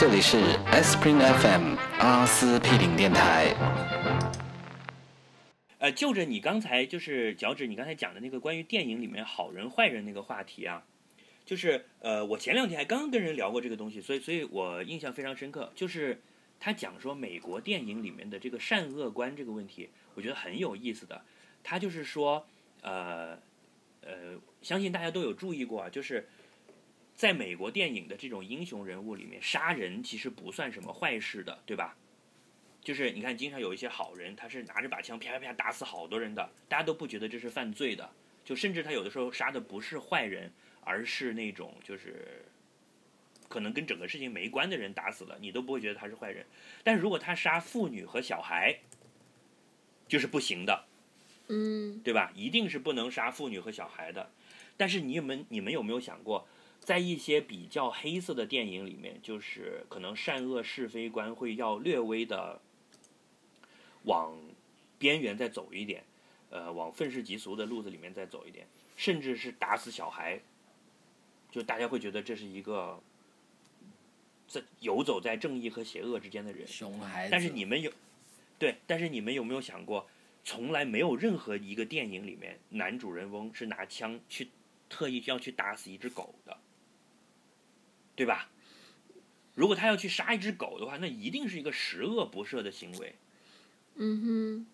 这里是 Spring FM 阿司匹林电台。呃，就着你刚才就是脚趾，你刚才讲的那个关于电影里面好人坏人那个话题啊，就是呃，我前两天还刚跟人聊过这个东西，所以所以我印象非常深刻。就是他讲说美国电影里面的这个善恶观这个问题，我觉得很有意思的。他就是说，呃呃，相信大家都有注意过啊，就是在美国电影的这种英雄人物里面，杀人其实不算什么坏事的，对吧？就是你看，经常有一些好人，他是拿着把枪啪啪啪打死好多人的，大家都不觉得这是犯罪的。就甚至他有的时候杀的不是坏人，而是那种就是可能跟整个事情没关的人打死了，你都不会觉得他是坏人。但是如果他杀妇女和小孩，就是不行的，嗯对吧？一定是不能杀妇女和小孩的。但是你们你们有没有想过，在一些比较黑色的电影里面，就是可能善恶是非观会要略微的往边缘再走一点，呃，往愤世嫉俗的路子里面再走一点，甚至是打死小孩，就大家会觉得这是一个在游走在正义和邪恶之间的人。熊孩子。但是你们有，对，但是你们有没有想过，从来没有任何一个电影里面男主人翁是拿枪去特意要去打死一只狗的，对吧？如果他要去杀一只狗的话，那一定是一个十恶不赦的行为。嗯哼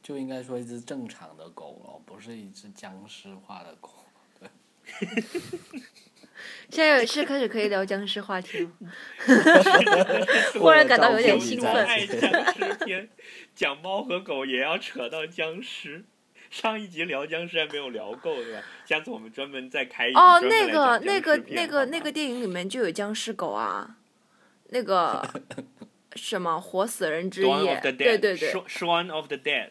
就应该说一只正常的狗了，不是一只僵尸化的狗。对，现在是开始可以聊僵尸话题了。忽然感到有点兴奋。爱 僵尸片，讲猫和狗也要扯到僵尸。上一集聊僵尸还没有聊够，对吧？下次我们专门再开一集哦，那个那个那个那个电影里面就有僵尸狗啊，那个 什么活死人之夜对对对，Shaun- Shaun of the Dead，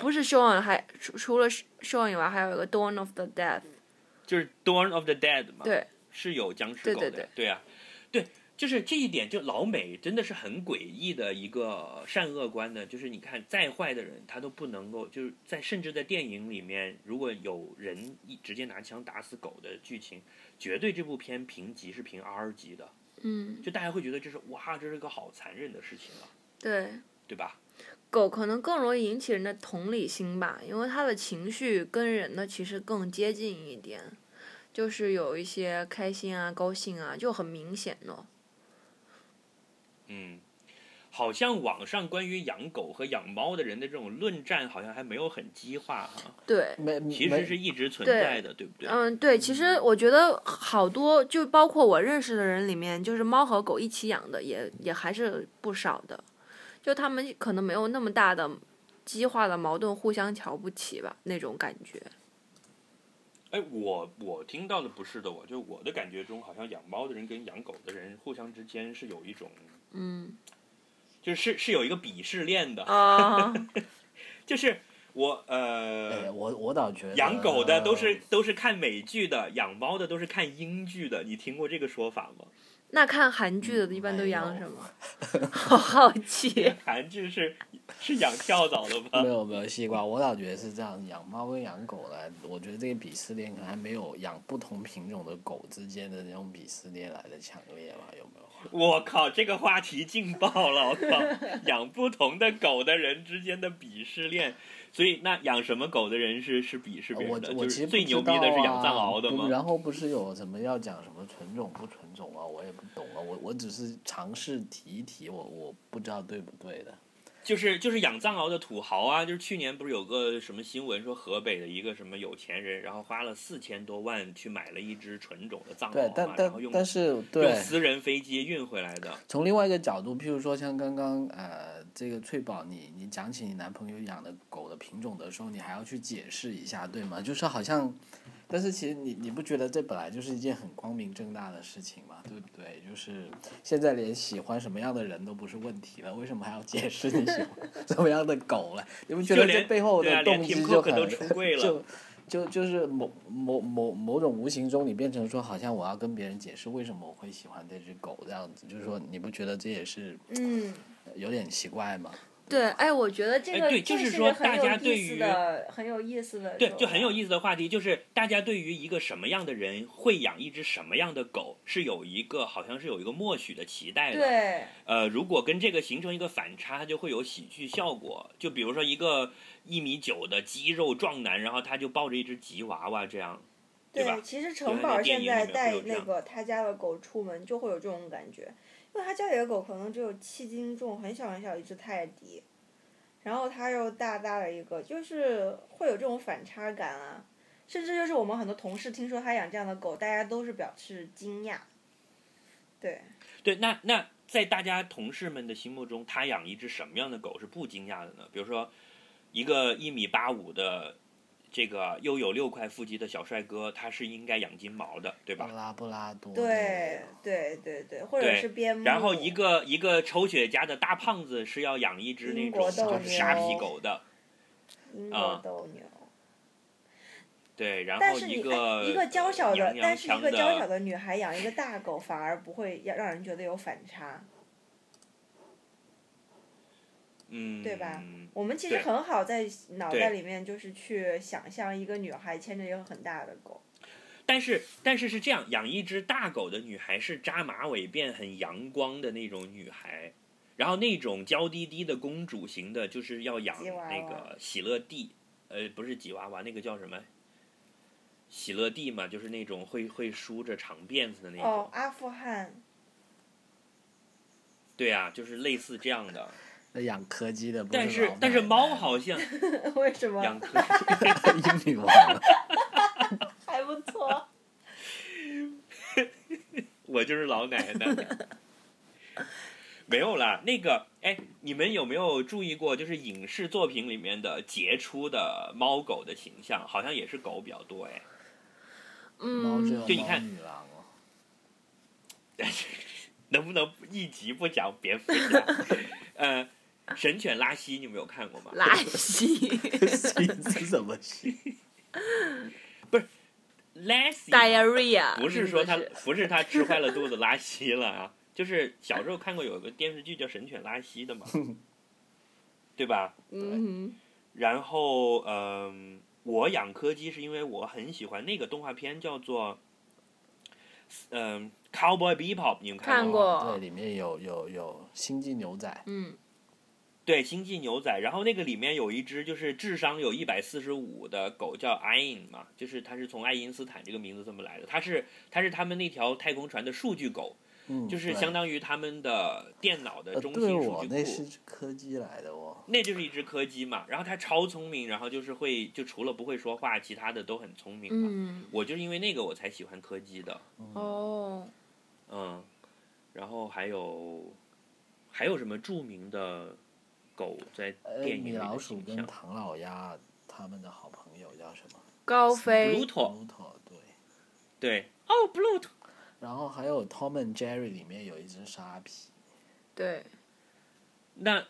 不是 Shaun，还除除了 Shaun 以外，还有一个 Dawn of the Dead，就是 Dawn of the Dead 嘛。对，是有僵尸狗的，对对。对啊，对，就是这一点，就老美真的是很诡异的一个善恶观的，就是你看再坏的人，他都不能够，就是在甚至在电影里面，如果有人一直接拿枪打死狗的剧情，绝对这部片评级是评 R 级的，嗯，就大家会觉得这是哇，这是个好残忍的事情啊，对。对吧？狗可能更容易引起人的同理心吧，因为它的情绪跟人的其实更接近一点，就是有一些开心啊、高兴啊，就很明显的。嗯。好像网上关于养狗和养猫的人的这种论战，好像还没有很激化哈，对，没其实是一直存在的，对不对？嗯，对，其实我觉得好多，就包括我认识的人里面，就是猫和狗一起养的，也也还是不少的。就他们可能没有那么大的激化的矛盾，互相瞧不起吧，那种感觉。哎，我我听到的不是的，我就我的感觉中，好像养猫的人跟养狗的人互相之间是有一种，嗯就是是有一个鄙视链的，啊，就是我哎，呃，我我倒觉得养狗的都是都是看美剧的，养猫的都是看英剧的，你听过这个说法吗？那看韩剧的嗯一般都养什么？好好奇。韩剧是是养跳蚤的吗没？有没有西瓜，我倒觉得是这样，养猫跟养狗来，我觉得这个鄙视链可能还没有养不同品种的狗之间的那种鄙视链来的强烈吧？有没有？我靠，这个话题劲爆了！我靠，养不同的狗的人之间的鄙视链，所以那养什么狗的人是是鄙视别人的？我其实不知道牛逼的是养藏啊獒的吗？然后不是有什么要讲什么纯种不纯种啊？我也不懂啊，我我只是尝试提一提，我我不知道对不对的。就是就是养藏獒的土豪啊，就是去年不是有个什么新闻说河北的一个什么有钱人，然后花了四千多万去买了一只纯种的藏獒，嘛，然后用但但是用对，私人飞机运回来的。从另外一个角度，譬如说像刚刚呃，这个翠宝，你你讲起你男朋友养的狗的品种的时候，你还要去解释一下，对吗？就是好像，但是其实你你不觉得这本来就是一件很光明正大的事情吗？对不对？就是现在连喜欢什么样的人都不是问题了，为什么还要解释你喜欢 什么样的狗了？你不觉得这背后的动机就很 就就就是某某某某种无形中，你变成说，好像我要跟别人解释为什么我会喜欢这只狗这样子，就是说，你不觉得这也是嗯，有点奇怪吗？对，哎，我觉得这个哎对就是说大家对于、很有意思的，对，就很有意思的话题，就是大家对于一个什么样的人会养一只什么样的狗，是有一个好像是有一个默许的期待的。对，呃，如果跟这个形成一个反差，它就会有喜剧效果。就比如说一个一米九的肌肉壮男，然后他就抱着一只吉娃娃这样，对吧？其实城堡现在带那个他家的狗出门就会有这种感觉，他家里的狗可能只有七斤重，很小很小一只泰迪，然后他又大大的一个，就是会有这种反差感啊。甚至就是我们很多同事听说他养这样的狗，大家都是表示惊讶。对，对，那那在大家同事们的心目中，他养一只什么样的狗是不惊讶的呢？比如说，一个一米八五的这个又有六块腹肌的小帅哥，他是应该养金毛的，对吧？拉布拉多。对，对，对，对，或者是边牧。然后一个一个抽雪茄的大胖子是要养一只那种就是沙皮狗的，英啊国斗牛。对，然后但是你一个哎一个娇小的娘，娘但是一个娇小的，的女孩养一个大狗，反而不会让让人觉得有反差，嗯，对吧？我们其实很好在脑袋里面就是去想象一个女孩牵着一个很大的狗。但是但是是这样，养一只大狗的女孩是扎马尾辫、很阳光的那种女孩，然后那种娇滴滴的公主型的，就是要养那个喜乐蒂，呃，不是吉娃娃，那个叫什么？喜乐蒂嘛，就是那种会会梳着长辫子的那种。哦，阿富汗，对啊，就是类似这样的。那养柯基的不但是但是猫好像 为什么养柯基 英女王了。还不错？我就是老奶奶。没有啦，那个，哎，你们有没有注意过，就是影视作品里面的杰出的猫狗的形象，好像也是狗比较多，哎。嗯，就你看。能不能一集不讲蝙蝠侠？呃，神犬拉稀，你们有看过吗？拉稀。心是什么心？拉稀 diarrhea 不是说他是不是他吃坏了肚子拉稀了啊，就是小时候看过有个电视剧叫《神犬拉稀》的嘛，对吧？嗯然后，嗯、我养柯基是因为我很喜欢那个动画片，叫做嗯、Cowboy Bebop，你们看过对，里面有有有星际牛仔。嗯对，星际牛仔。然后那个里面有一只就是智商有一百四十五的狗叫爱因嘛，就是它是从爱因斯坦这个名字这么来的。它是它是他们那条太空船的数据狗，嗯，就是相当于他们的电脑的呃，中心数据库。那是柯基来的哦。那就是一只柯基嘛，然后它超聪明，然后就是会就除了不会说话，其他的都很聪明嘛。嗯，我就是因为那个我才喜欢柯基的，哦，嗯，然后还有还有什么著名的狗在呃，电影里米老的形象？鼠跟唐老鸭他们的好朋友叫什么高飞 Pluto，？Pluto 对。对，哦，Pluto，然后还有 Tom and Jerry 里面有一只沙皮。对，那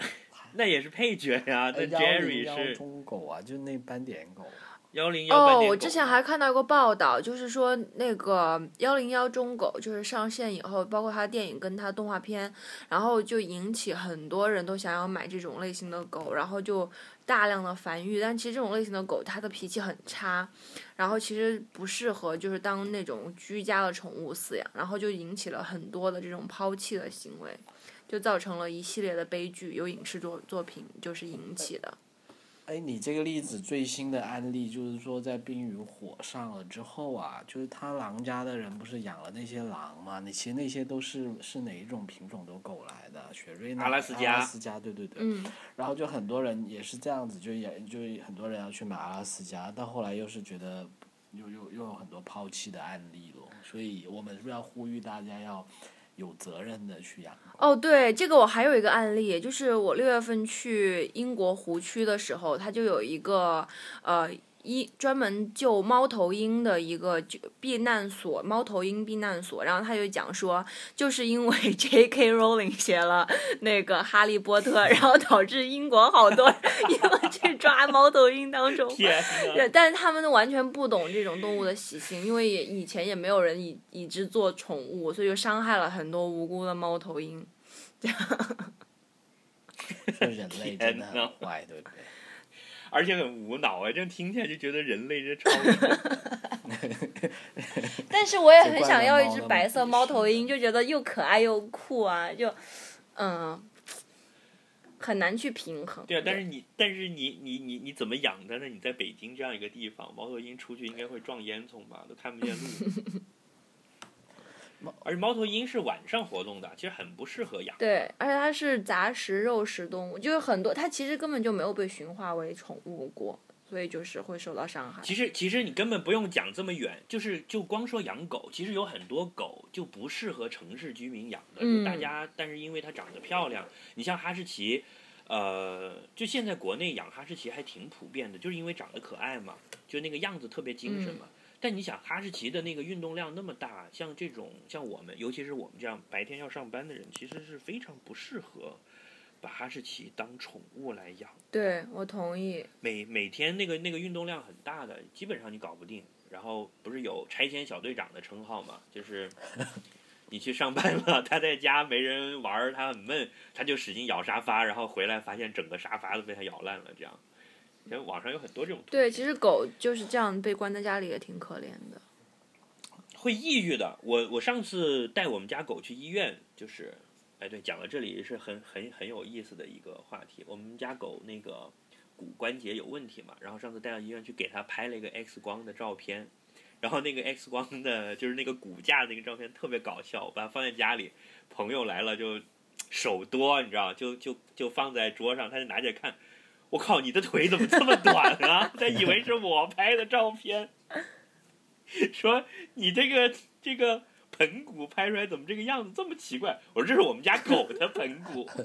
那也是配角呀、那呃幺 Jerry 是中狗啊，就是那斑点狗。幺零幺哦，我之前还看到过报道，就是说那个幺零幺中狗就是上线以后，包括它电影跟它动画片，然后就引起很多人都想要买这种类型的狗，然后就大量的繁育。但其实这种类型的狗，它的脾气很差，然后其实不适合就是当那种居家的宠物饲养，然后就引起了很多的这种抛弃的行为，就造成了一系列的悲剧，有影视作作品就是引起的。哎，你这个例子最新的案例就是说，在《冰与火》上了之后啊，就是他狼家的人不是养了那些狼嘛？那其实那些都是是哪一种品种的狗来的？雪瑞纳、阿拉斯加阿拉斯加，对对对。嗯，然后就很多人也是这样子，就也就很多人要去买阿拉斯加，到后来又是觉得又又又有很多抛弃的案例了，所以我们是不是要呼吁大家要有责任的去养？哦，对，这个我还有一个案例，就是我六月份去英国湖区的时候，它就有一个呃一专门救猫头鹰的一个就避难所，猫头鹰避难所。然后他就讲说，就是因为 J.K. Rowling 写了那个《哈利波特》，然后导致英国好多人因为去抓猫头鹰当宠物。天对，但是他们都完全不懂这种动物的习性，因为也以前也没有人以以之做宠物，所以就伤害了很多无辜的猫头鹰。说人类真的很坏，对不对？而且很无脑啊，这样听起来就觉得人类这超蠢。但是我也很想要一只白色猫头鹰，就觉得又可爱又酷啊，就嗯，很难去平衡。对啊，但是你但是你你你你怎么养它呢？你在北京这样一个地方，猫头鹰出去应该会撞烟囱吧，都看不见路。而且猫头鹰是晚上活动的，其实很不适合养。对，而且它是杂食肉食动物，就是很多它其实根本就没有被驯化为宠物过，所以就是会受到伤害。其实其实你根本不用讲这么远，就是就光说养狗，其实有很多狗就不适合城市居民养的，嗯就大家但是因为它长得漂亮，你像哈士奇，呃，就现在国内养哈士奇还挺普遍的，就是因为长得可爱嘛，就那个样子特别精神嘛。但你想哈士奇的那个运动量那么大，像这种像我们，尤其是我们这样白天要上班的人，其实是非常不适合把哈士奇当宠物来养。对我同意。每每天那个那个运动量很大的，基本上你搞不定。然后不是有拆迁小队长的称号嘛？就是 你去上班了，他在家没人玩儿，他很闷，他就使劲咬沙发，然后回来发现整个沙发都被他咬烂了，这样。其实网上有很多这种图对，其实狗就是这样被关在家里也挺可怜的。会抑郁的。我我上次带我们家狗去医院，就是，哎对，讲到这里是很很很有意思的一个话题。我们家狗那个骨关节有问题嘛，然后上次带到医院去给它拍了一个 X 光的照片，然后那个 X 光的就是那个骨架那个照片特别搞笑，我把它放在家里，朋友来了就手多，你知道，就就就放在桌上，他就拿起来看。我靠，你的腿怎么这么短啊？他以为是我拍的照片，说你这个这个盆骨拍出来怎么这个样子这么奇怪？我说这是我们家狗的盆骨。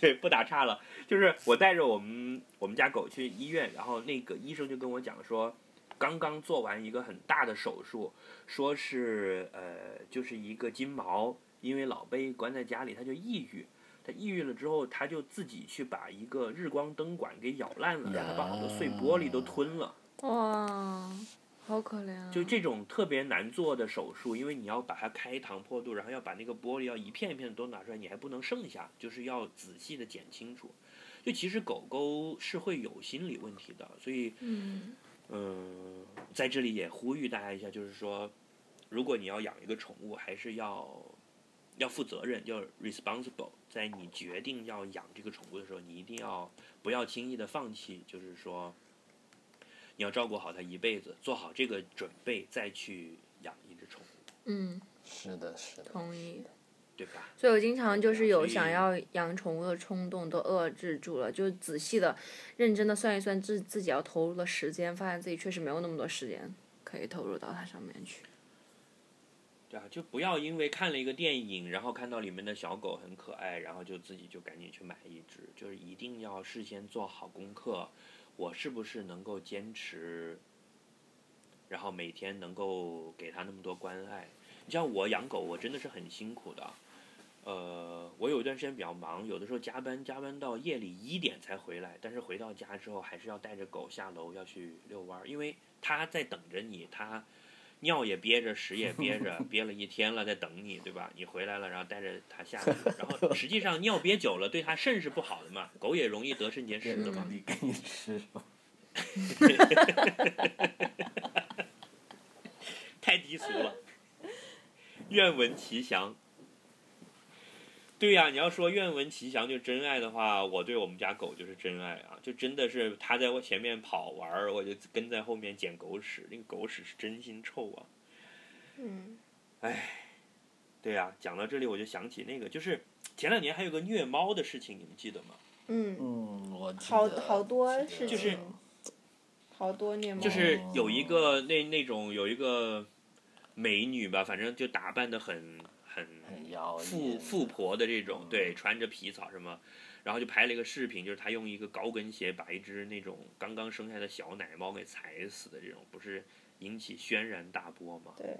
对，不打岔了，就是我带着我们我们家狗去医院，然后那个医生就跟我讲说，刚刚做完一个很大的手术，说是呃就是一个金毛，因为老被关在家里，它就抑郁。他抑郁了之后，他就自己去把一个日光灯管给咬烂了，然后把好多碎玻璃都吞了。哇，好可怜啊！就这种特别难做的手术，因为你要把它开膛破肚，然后要把那个玻璃要一片一片的都拿出来，你还不能剩下，就是要仔细的剪清楚。就其实狗狗是会有心理问题的，所以嗯，嗯，在这里也呼吁大家一下，就是说，如果你要养一个宠物，还是要要负责任，要 responsible。在你决定要养这个宠物的时候，你一定要不要轻易的放弃，就是说，你要照顾好它一辈子，做好这个准备，再去养一只宠物，嗯，是的，是的。同意。对吧？所以我经常就是有想要养宠物的冲动，都遏制住了，就仔细的、认真的算一算自自己要投入的时间，发现自己确实没有那么多时间可以投入到它上面去。对啊，就不要因为看了一个电影，然后看到里面的小狗很可爱，然后就自己就赶紧去买一只，就是一定要事先做好功课，我是不是能够坚持，然后每天能够给它那么多关爱。你像我养狗，我真的是很辛苦的。呃，我有一段时间比较忙，有的时候加班加班到夜里一点才回来，但是回到家之后还是要带着狗下楼要去遛弯儿，因为它在等着你，它尿也憋着，屎也憋着，憋了一天了在等你，对吧？你回来了，然后带着它下去，然后实际上尿憋久了对它肾是不好的嘛，狗也容易得肾结石的嘛。你给你吃吧。太低俗了。愿闻其详。对呀、你要说愿闻其详就真爱的话，我对我们家狗就是真爱啊！就真的是它在我前面跑玩儿，我就跟在后面捡狗屎，那个狗屎是真心臭啊！嗯，对呀、讲到这里我就想起那个，就是前两年还有个虐猫的事情，你们记得吗？嗯，嗯，我记好得好多事就是情，好多虐猫，就是有一个那那种有一个美女吧，反正就打扮的很妖富艳富婆的这种，对，穿着皮草什么，然后就拍了一个视频，就是她用一个高跟鞋把一只那种刚刚生下的小奶猫给踩死的这种，不是引起轩然大波吗？对，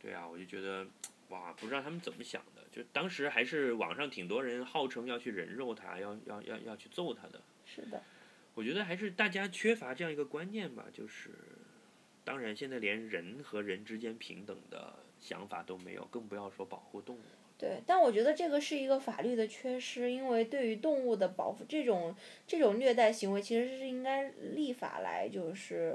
对啊，我就觉得，哇，不知道他们怎么想的，就当时还是网上挺多人号称要去人肉他，要要要要去揍他的。是的，我觉得还是大家缺乏这样一个观念吧，就是，当然现在连人和人之间平等的想法都没有，更不要说保护动物。对，但我觉得这个是一个法律的缺失，因为对于动物的保护，这种这种虐待行为其实是应该立法来就是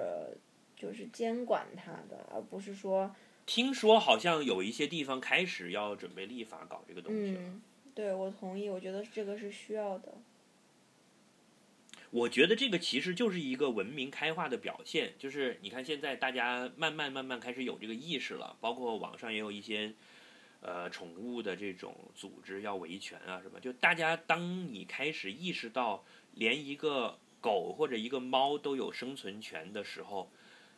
就是监管它的，而不是说听说好像有一些地方开始要准备立法搞这个东西了。嗯，对我同意，我觉得这个是需要的。我觉得这个其实就是一个文明开化的表现，就是你看现在大家慢慢慢慢开始有这个意识了，包括网上也有一些呃宠物的这种组织要维权啊什么，就大家当你开始意识到连一个狗或者一个猫都有生存权的时候，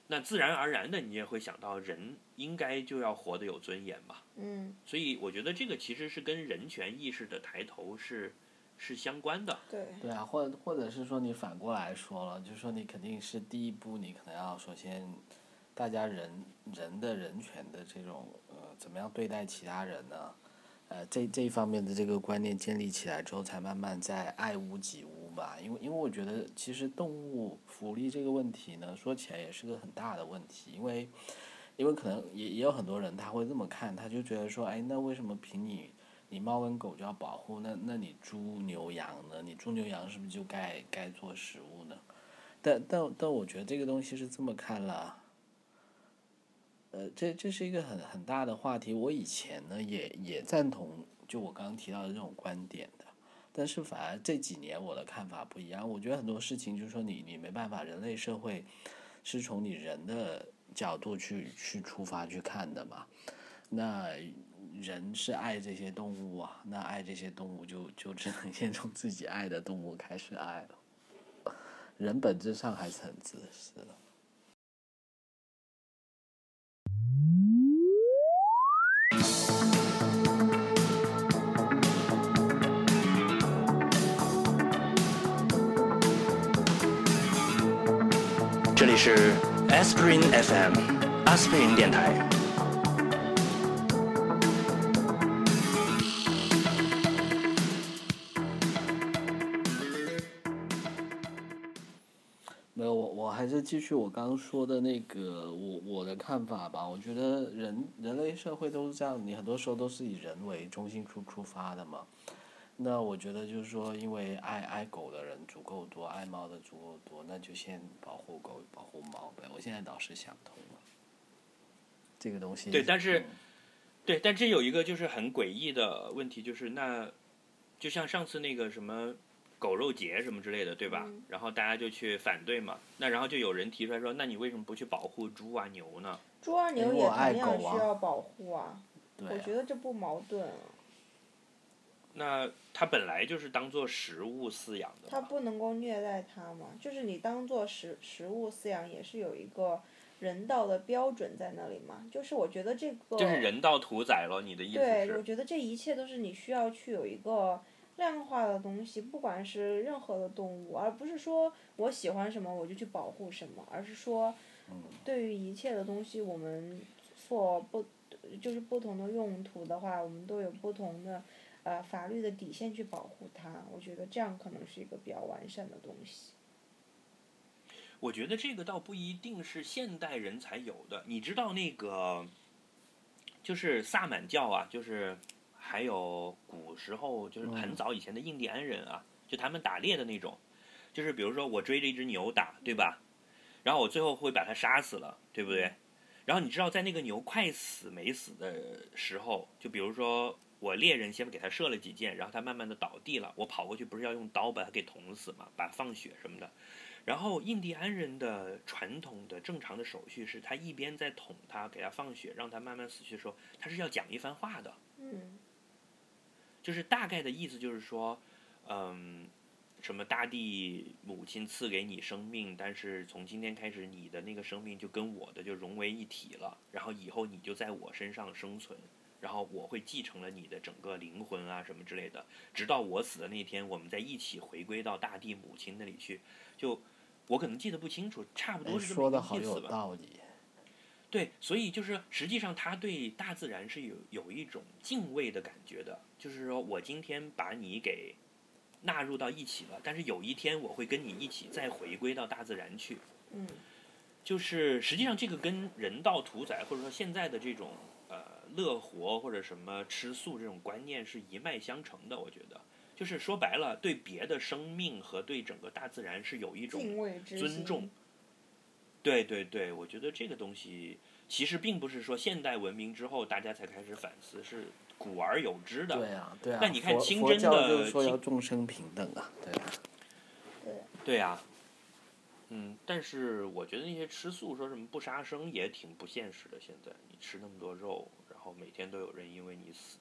那自然而然的你也会想到人应该就要活得有尊严吧。嗯，所以我觉得这个其实是跟人权意识的抬头是是相关的。对，对啊，或者或者是说你反过来说了，就是说你肯定是第一步，你可能要首先，大家人人的人权的这种呃怎么样对待其他人呢？呃，这这一方面的这个观念建立起来之后，才慢慢在爱屋及乌吧。因为因为我觉得其实动物福利这个问题呢，说起来也是个很大的问题，因为因为可能也也有很多人他会这么看，他就觉得说，哎，那为什么凭你你猫跟狗就要保护，那那你猪牛羊呢？你猪牛羊是不是就该该做食物呢？但但但我觉得这个东西是这么看了，呃，这这是一个很很大的话题。我以前呢也也赞同就我刚刚提到的这种观点的，但是反而这几年我的看法不一样。我觉得很多事情就是说你你没办法，人类社会是从你人的角度去去出发去看的嘛。那人是爱这些动物啊，那爱这些动物就就只能先从自己爱的动物开始爱了。人本质上还是很自私的。这里是 Aspirin FM 阿司匹林电台。继续我刚刚说的那个我我的看法吧。我觉得人人类社会都是这样，你很多时候都是以人为中心出出发的嘛。那我觉得就是说，因为爱爱狗的人足够多，爱猫的足够多，那就先保护狗，保护猫呗。我现在倒是想通了，这个东西。对但是嗯对，但这有一个就是很诡异的问题，就是那就像上次那个什么狗肉节什么之类的，对吧？嗯然后大家就去反对嘛，那然后就有人提出来说，那你为什么不去保护猪啊牛呢？猪啊牛也同样需要保护啊，我觉得这不矛盾啊。那它本来就是当做食物饲养的。它不能够虐待它嘛，就是你当做食食物饲养也是有一个人道的标准在那里嘛。就是我觉得这个就是人道屠宰了，你的意思对，我是？觉得这一切都是你需要去有一个量化的东西，不管是任何的动物，而不是说我喜欢什么我就去保护什么，而是说，对于一切的东西，我们做不就是不同的用途的话，我们都有不同的呃法律的底线去保护它。我觉得这样可能是一个比较完善的东西。我觉得这个倒不一定是现代人才有的。你知道那个，就是萨满教啊，就是还有古时候就是很早以前的印第安人啊，就他们打猎的那种，就是比如说我追着一只牛打，对吧？然后我最后会把它杀死了，对不对？然后你知道在那个牛快死没死的时候，就比如说我猎人先给它射了几箭，然后它慢慢的倒地了，我跑过去不是要用刀把它给捅死嘛，把它放血什么的。然后印第安人的传统的正常的手续是，他一边在捅他，给他放血，让他慢慢死去的时候，他是要讲一番话的，嗯就是大概的意思就是说，嗯，什么大地母亲赐给你生命，但是从今天开始，你的那个生命就跟我的就融为一体了，然后以后你就在我身上生存，然后我会继承了你的整个灵魂啊什么之类的，直到我死的那天，我们再一起回归到大地母亲那里去。就我可能记得不清楚，差不多是这么说一的好有个意思吧。道理。对，所以就是实际上他对大自然是有有一种敬畏的感觉的，就是说我今天把你给纳入到一起了，但是有一天我会跟你一起再回归到大自然去。嗯就是实际上这个跟人道屠宰或者说现在的这种呃乐活或者什么吃素这种观念是一脉相承的。我觉得，就是说白了，对别的生命和对整个大自然是有一种敬畏尊重。对对对，我觉得这个东西其实并不是说现代文明之后大家才开始反思，是古而有之的。对啊，对啊。但你看佛清真的就是说要众生平等啊，对啊。对啊、嗯，但是我觉得那些吃素说什么不杀生也挺不现实的。现在你吃那么多肉，然后每天都有人因为你死，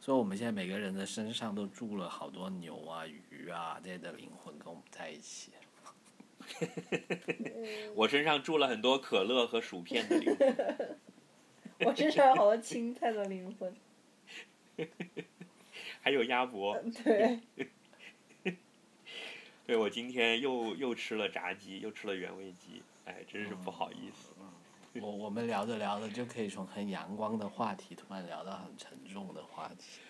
所以我们现在每个人的身上都住了好多牛啊、鱼啊这些的灵魂跟我们在一起。我身上住了很多可乐和薯片的灵魂。我身上有好多青菜的灵魂。还有鸭脖。对，对我今天又又吃了炸鸡，又吃了原味鸡，哎，真是不好意思。我我们聊着聊着就可以从很阳光的话题突然聊到很沉重的话题。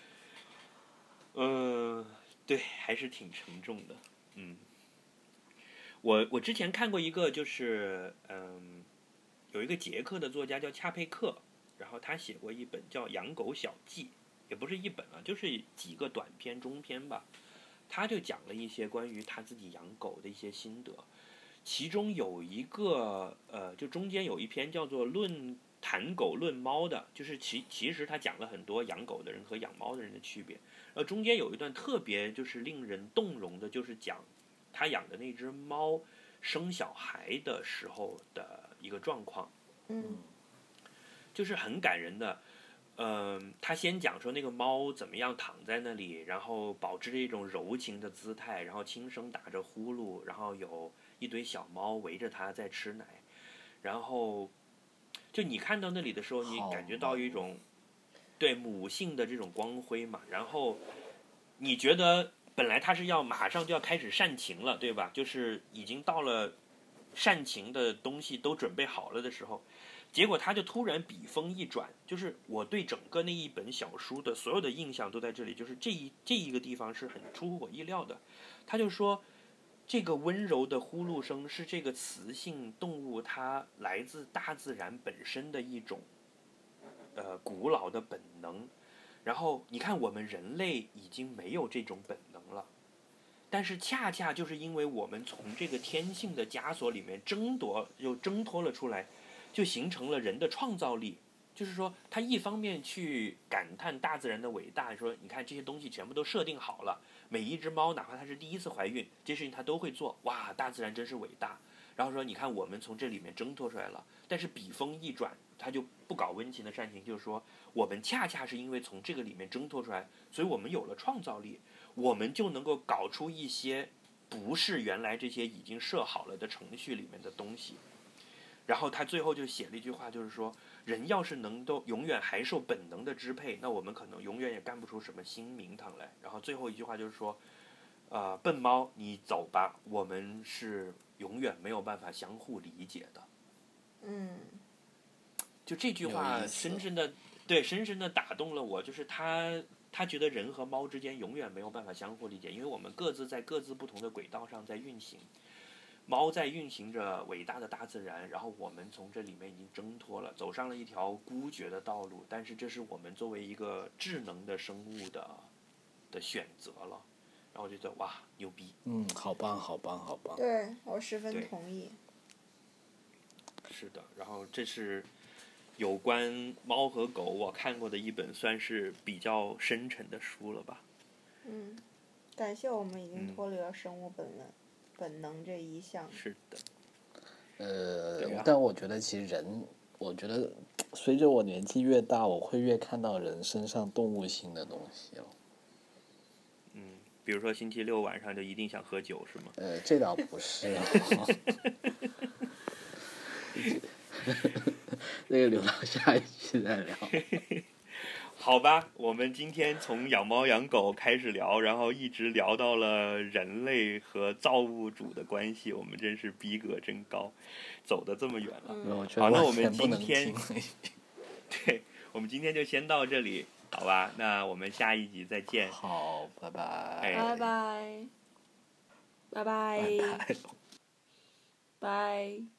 嗯，对，还是挺沉重的。嗯，我我之前看过一个，就是嗯，有一个捷克的作家叫恰佩克，然后他写过一本叫《养狗小记》，也不是一本啊，就是几个短篇、中篇吧。他就讲了一些关于他自己养狗的一些心得，其中有一个呃，就中间有一篇叫做《论谈狗论猫》的，就是其其实他讲了很多养狗的人和养猫的人的区别。呃，中间有一段特别就是令人动容的，就是讲他养的那只猫生小孩的时候的一个状况，嗯就是很感人的。嗯、他先讲说那个猫怎么样躺在那里，然后保持着一种柔情的姿态，然后轻声打着呼噜，然后有一堆小猫围着它在吃奶，然后就你看到那里的时候，你感觉到一种对母性的这种光辉嘛，然后你觉得本来他是要马上就要开始煽情了，对吧？就是已经到了煽情的东西都准备好了的时候，结果他就突然笔锋一转，就是我对整个那一本小书的所有的印象都在这里，就是这一这一个地方是很出乎我意料的。他就说，这个温柔的呼噜声是这个雌性动物它来自大自然本身的一种，呃，古老的本能。然后你看，我们人类已经没有这种本能了，但是恰恰就是因为我们从这个天性的枷锁里面争夺，又挣脱了出来，就形成了人的创造力。就是说，他一方面去感叹大自然的伟大，说你看这些东西全部都设定好了，每一只猫哪怕它是第一次怀孕，这事情它都会做，哇，大自然真是伟大。然后说，你看我们从这里面挣脱出来了，但是笔锋一转，他就不搞温情的煽情，就是说我们恰恰是因为从这个里面挣脱出来，所以我们有了创造力，我们就能够搞出一些不是原来这些已经设好了的程序里面的东西。然后他最后就写了一句话，就是说，人要是能够永远还受本能的支配，那我们可能永远也干不出什么新名堂来。然后最后一句话就是说，呃，笨猫，你走吧，我们是永远没有办法相互理解的。嗯就这句话深深的，对，深深的打动了我。就是他，他觉得人和猫之间永远没有办法相互理解，因为我们各自在各自不同的轨道上在运行。猫在运行着伟大的大自然，然后我们从这里面已经挣脱了，走上了一条孤绝的道路。但是这是我们作为一个智能的生物的的选择了。然后我觉得哇，牛逼！嗯，好棒，好棒，好棒。对我十分同意。是的，然后这是有关猫和狗我看过的一本算是比较深沉的书了吧。嗯，感谢我们已经嗯脱离了生物本能、本能这一项。是的，呃啊，但我觉得其实人，我觉得随着我年纪越大，我会越看到人身上动物性的东西了。嗯，比如说星期六晚上就一定想喝酒是吗？呃，这倒不是，那个留到下一期再聊。好吧，我们今天从养猫养狗开始聊，然后一直聊到了人类和造物主的关系，我们真是逼格真高，走的这么远了。嗯我觉得完好那我们全不能今天。对，我们今天就先到这里，好吧？那我们下一集再见。好，拜拜。哎拜拜，拜拜，拜拜。拜。